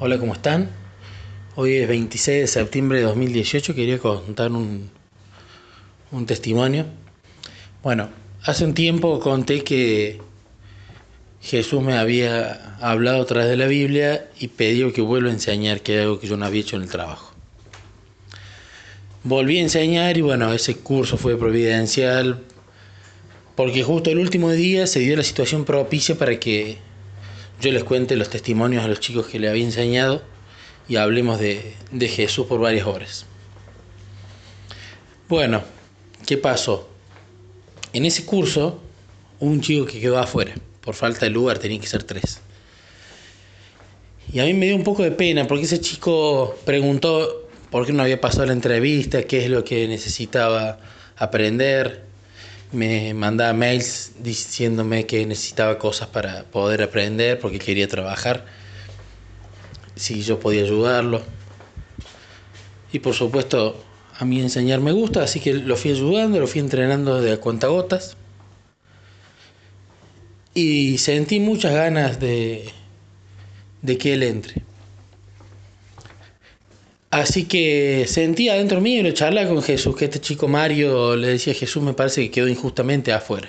Hola, ¿cómo están? Hoy es 26 de septiembre de 2018, quería contar un, un testimonio. Bueno, hace un tiempo conté que Jesús me había hablado a través de la Biblia y pedido que vuelva a enseñar, que es algo que yo no había hecho en el trabajo. Volví a enseñar y bueno, ese curso fue providencial porque justo el último día se dio la situación propicia para que yo les cuente los testimonios a los chicos que le había enseñado y hablemos de, de Jesús por varias horas. Bueno, ¿qué pasó? En ese curso, un chico que quedó afuera, por falta de lugar, tenía que ser tres. Y a mí me dio un poco de pena porque ese chico preguntó por qué no había pasado la entrevista, qué es lo que necesitaba aprender me mandaba mails diciéndome que necesitaba cosas para poder aprender porque quería trabajar, si yo podía ayudarlo. Y por supuesto, a mí enseñar me gusta, así que lo fui ayudando, lo fui entrenando de a cuentagotas. Y sentí muchas ganas de, de que él entre. Así que sentía dentro mío y lo charlaba con Jesús, que este chico Mario le decía a Jesús, me parece que quedó injustamente afuera.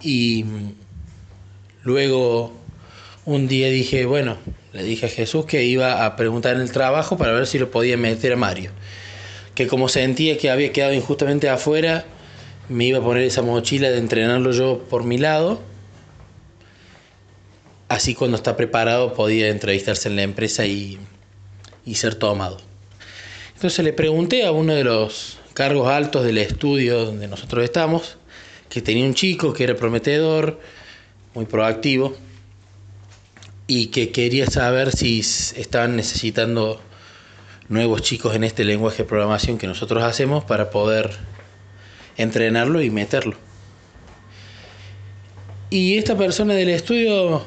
Y luego un día dije, bueno, le dije a Jesús que iba a preguntar en el trabajo para ver si lo podía meter a Mario. Que como sentía que había quedado injustamente afuera, me iba a poner esa mochila de entrenarlo yo por mi lado así cuando está preparado podía entrevistarse en la empresa y, ser tomado. Entonces le pregunté a uno de los cargos altos del estudio donde nosotros estamos, que tenía un chico que era prometedor, muy proactivo, y que quería saber si estaban necesitando nuevos chicos en este lenguaje de programación que nosotros hacemos para poder entrenarlo y meterlo. Y esta persona del estudio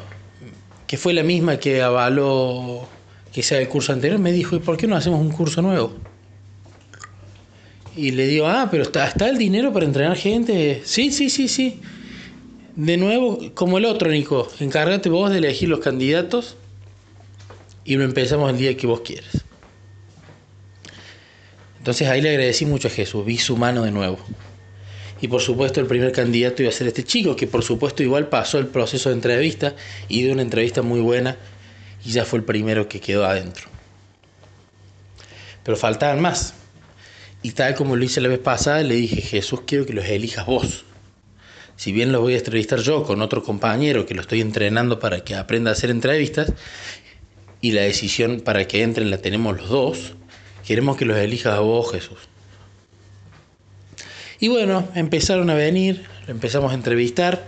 que fue la misma que avaló que sea el curso anterior, me dijo, ¿y por qué no hacemos un curso nuevo? Y le digo, ah, pero está, está el dinero para entrenar gente. Sí, sí, sí, sí. De nuevo, como el otro, Nico, encárgate vos de elegir los candidatos y lo empezamos el día que vos quieras. Entonces ahí le agradecí mucho a Jesús, vi su mano de nuevo. Y por supuesto el primer candidato iba a ser este chico, que por supuesto igual pasó el proceso de entrevista y dio una entrevista muy buena y ya fue el primero que quedó adentro. Pero faltaban más. Y tal como lo hice la vez pasada, le dije, Jesús, quiero que los elijas vos. Si bien los voy a entrevistar yo con otro compañero que lo estoy entrenando para que aprenda a hacer entrevistas, y la decisión para que entren la tenemos los dos, queremos que los elijas vos, Jesús. Y bueno, empezaron a venir, empezamos a entrevistar.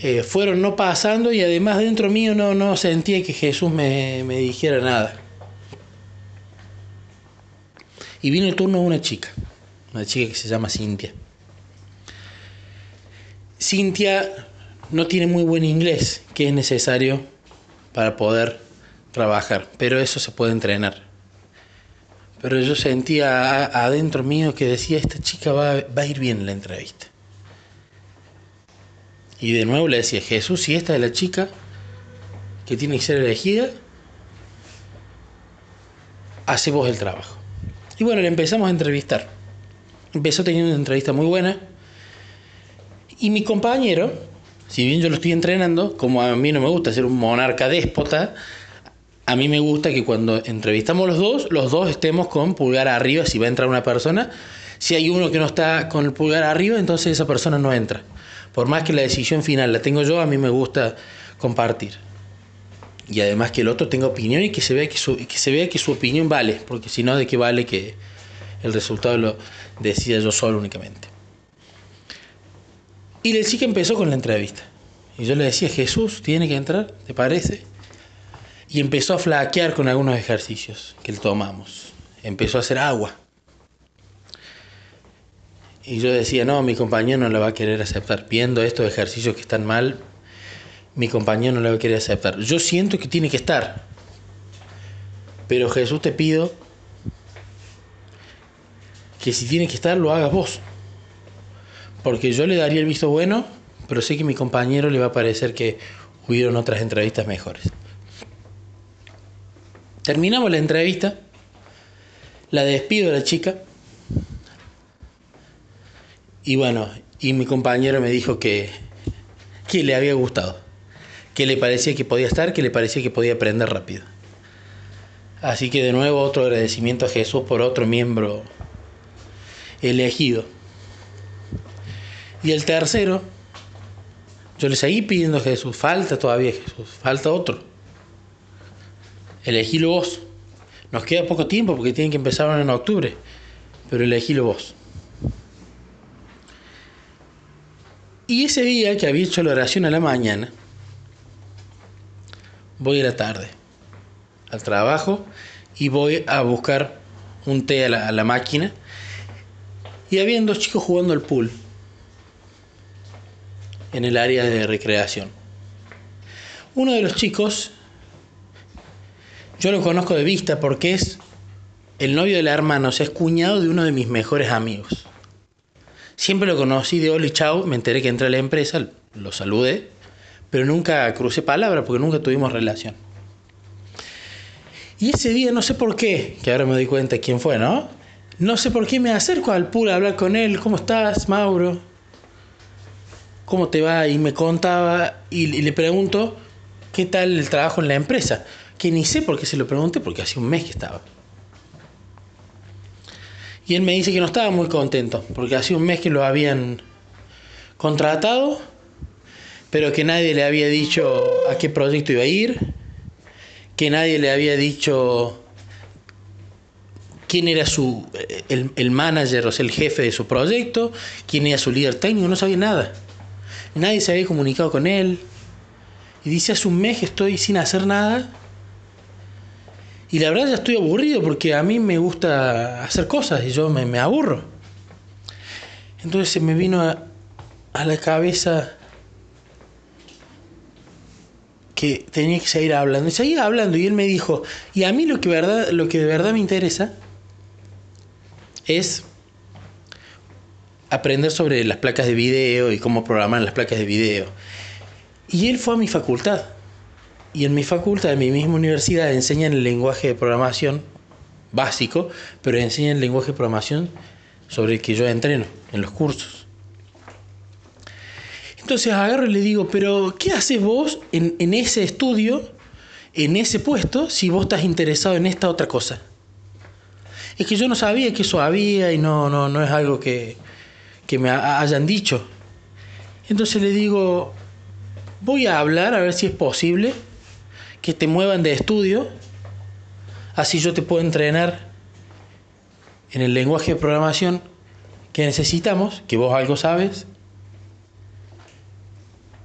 Eh, fueron no pasando y además dentro mío no, no sentía que Jesús me, me dijera nada. Y vino el turno de una chica, una chica que se llama Cintia. Cintia no tiene muy buen inglés, que es necesario para poder trabajar, pero eso se puede entrenar pero yo sentía adentro mío que decía, esta chica va, va, a ir bien en la entrevista. Y de nuevo le decía, Jesús, si esta es la chica que tiene que ser elegida, hace vos el trabajo. Y bueno, le empezamos a entrevistar. Empezó teniendo una entrevista muy buena. Y mi compañero, si bien yo lo estoy entrenando, como a mí no me gusta ser un monarca déspota, a mí me gusta que cuando entrevistamos los dos, los dos estemos con pulgar arriba si va a entrar una persona. Si hay uno que no está con el pulgar arriba, entonces esa persona no entra. Por más que la decisión final la tengo yo, a mí me gusta compartir. Y además que el otro tenga opinión y que se vea que su, opinión vale, porque si no, ¿de qué vale que el resultado lo decida yo solo únicamente? Y el que empezó con la entrevista. Y yo le decía, Jesús, tiene que entrar, ¿te parece? Y empezó a flaquear con algunos ejercicios que tomamos. Empezó a hacer agua. Y yo decía, no, mi compañero no la va a querer aceptar. Viendo estos ejercicios que están mal, mi compañero no la va a querer aceptar. Yo siento que tiene que estar. Pero Jesús te pido que si tiene que estar, lo hagas vos. Porque yo le daría el visto bueno, pero sé que mi compañero le va a parecer que hubieron otras entrevistas mejores. Terminamos la entrevista, la despido de la chica y bueno, y mi compañero me dijo que, que le había gustado, que le parecía que podía estar, que le parecía que podía aprender rápido. Así que de nuevo otro agradecimiento a Jesús por otro miembro elegido. Y el tercero, yo le seguí pidiendo a Jesús, falta todavía Jesús, falta otro. Elegílo vos. Nos queda poco tiempo porque tienen que empezar en octubre, pero elegílo vos. Y ese día que había hecho la oración a la mañana, voy a la tarde al trabajo y voy a buscar un té a la, a la máquina. Y habían dos chicos jugando al pool en el área de recreación. Uno de los chicos, yo lo conozco de vista porque es el novio de la hermana, o sea, es cuñado de uno de mis mejores amigos. Siempre lo conocí de hola y chao, me enteré que entré a la empresa, lo saludé, pero nunca crucé palabra porque nunca tuvimos relación. Y ese día, no sé por qué, que ahora me doy cuenta quién fue, ¿no? No sé por qué me acerco al pool a hablar con él. ¿Cómo estás, Mauro? ¿Cómo te va? Y me contaba y, le pregunto qué tal el trabajo en la empresa. Que ni sé por qué se lo pregunté, porque hace un mes que estaba. Y él me dice que no estaba muy contento, porque hace un mes que lo habían contratado, pero que nadie le había dicho a qué proyecto iba a ir que nadie le había dicho quién era su, el, manager, o sea, el jefe de su proyecto, quién era su líder técnico, no sabía nada. Nadie se había comunicado con él. Y dice, hace un mes que estoy sin hacer nada. Y la verdad ya estoy aburrido porque a mí me gusta hacer cosas y yo me, aburro. Entonces se me vino a la cabeza que tenía que seguir hablando. Y seguía hablando y él me dijo, y a mí lo que, verdad, lo que de verdad me interesa es aprender sobre las placas de video y cómo programar las placas de video. Y él fue a mi facultad. Y en mi facultad, en mi misma universidad, enseñan el lenguaje de programación básico, pero enseñan el lenguaje de programación sobre el que yo entreno en los cursos. Entonces agarro y le digo, pero ¿qué haces vos en, ese estudio, en ese puesto, si vos estás interesado en esta otra cosa? Es que yo no sabía que eso había y no, no, no es algo que, que me hayan dicho. Entonces le digo, voy a hablar a ver si es posible que te muevan de estudio, así yo te puedo entrenar en el lenguaje de programación que necesitamos, que vos algo sabes,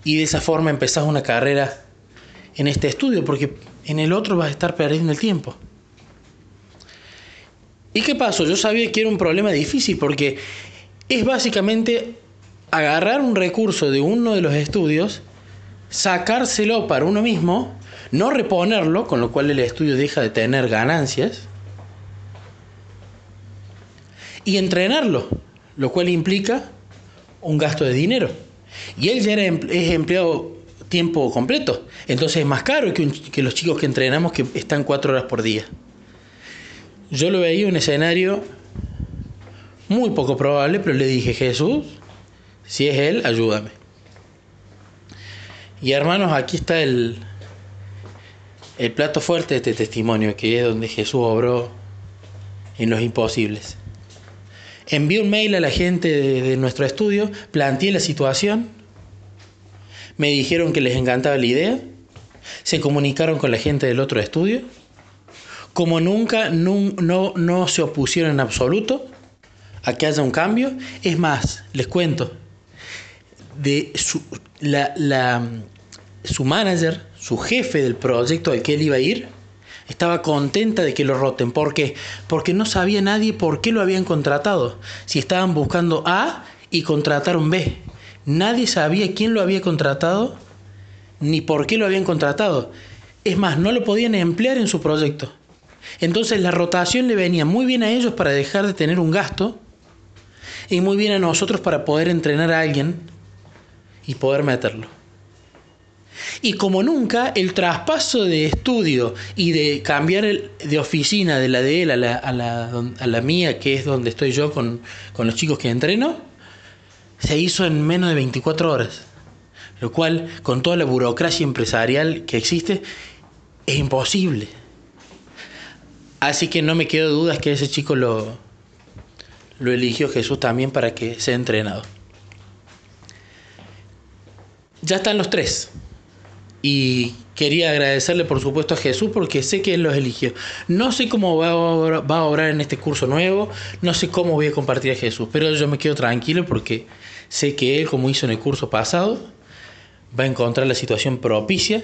y de esa forma empezás una carrera en este estudio, porque en el otro vas a estar perdiendo el tiempo. ¿Y qué pasó? Yo sabía que era un problema difícil porque es básicamente agarrar un recurso de uno de los estudios, sacárselo para uno mismo, no reponerlo, con lo cual el estudio deja de tener ganancias, y entrenarlo, lo cual implica un gasto de dinero. Y él ya era, es empleado tiempo completo. Entonces es más caro que, los chicos que entrenamos que están cuatro horas por día. Yo lo veía un escenario muy poco probable, pero le dije, Jesús, si es Él, ayúdame. Y hermanos, aquí está el, el plato fuerte de este testimonio, que es donde Jesús obró en los imposibles. Envié un mail a la gente de, nuestro estudio, planteé la situación, me dijeron que les encantaba la idea, se comunicaron con la gente del otro estudio, como nunca no, se opusieron en absoluto a que haya un cambio, es más, les cuento, de su, su manager, su jefe del proyecto al que él iba a ir, estaba contenta de que lo roten. ¿Por qué? Porque no sabía nadie por qué lo habían contratado. Si estaban buscando A y contrataron B. Nadie sabía quién lo había contratado ni por qué lo habían contratado. Es más, no lo podían emplear en su proyecto. Entonces la rotación le venía muy bien a ellos para dejar de tener un gasto y muy bien a nosotros para poder entrenar a alguien y poder meterlo. Y como nunca, el traspaso de estudio y de cambiar de oficina de la de él a la, a la, a la mía, que es donde estoy yo con, con los chicos que entreno, se hizo en menos de 24 horas. Lo cual, con toda la burocracia empresarial que existe, es imposible. Así que no me quedo dudas que ese chico lo, lo eligió Jesús también para que sea entrenado. Ya están los tres. Y quería agradecerle por supuesto a Jesús porque sé que Él los eligió. No sé cómo va a, obrar, en este curso nuevo, no sé cómo voy a compartir a Jesús, pero yo me quedo tranquilo porque sé que Él, como hizo en el curso pasado, va a encontrar la situación propicia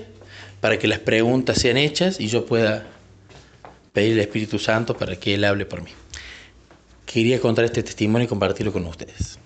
para que las preguntas sean hechas y yo pueda pedir al Espíritu Santo para que Él hable por mí. Quería contar este testimonio y compartirlo con ustedes.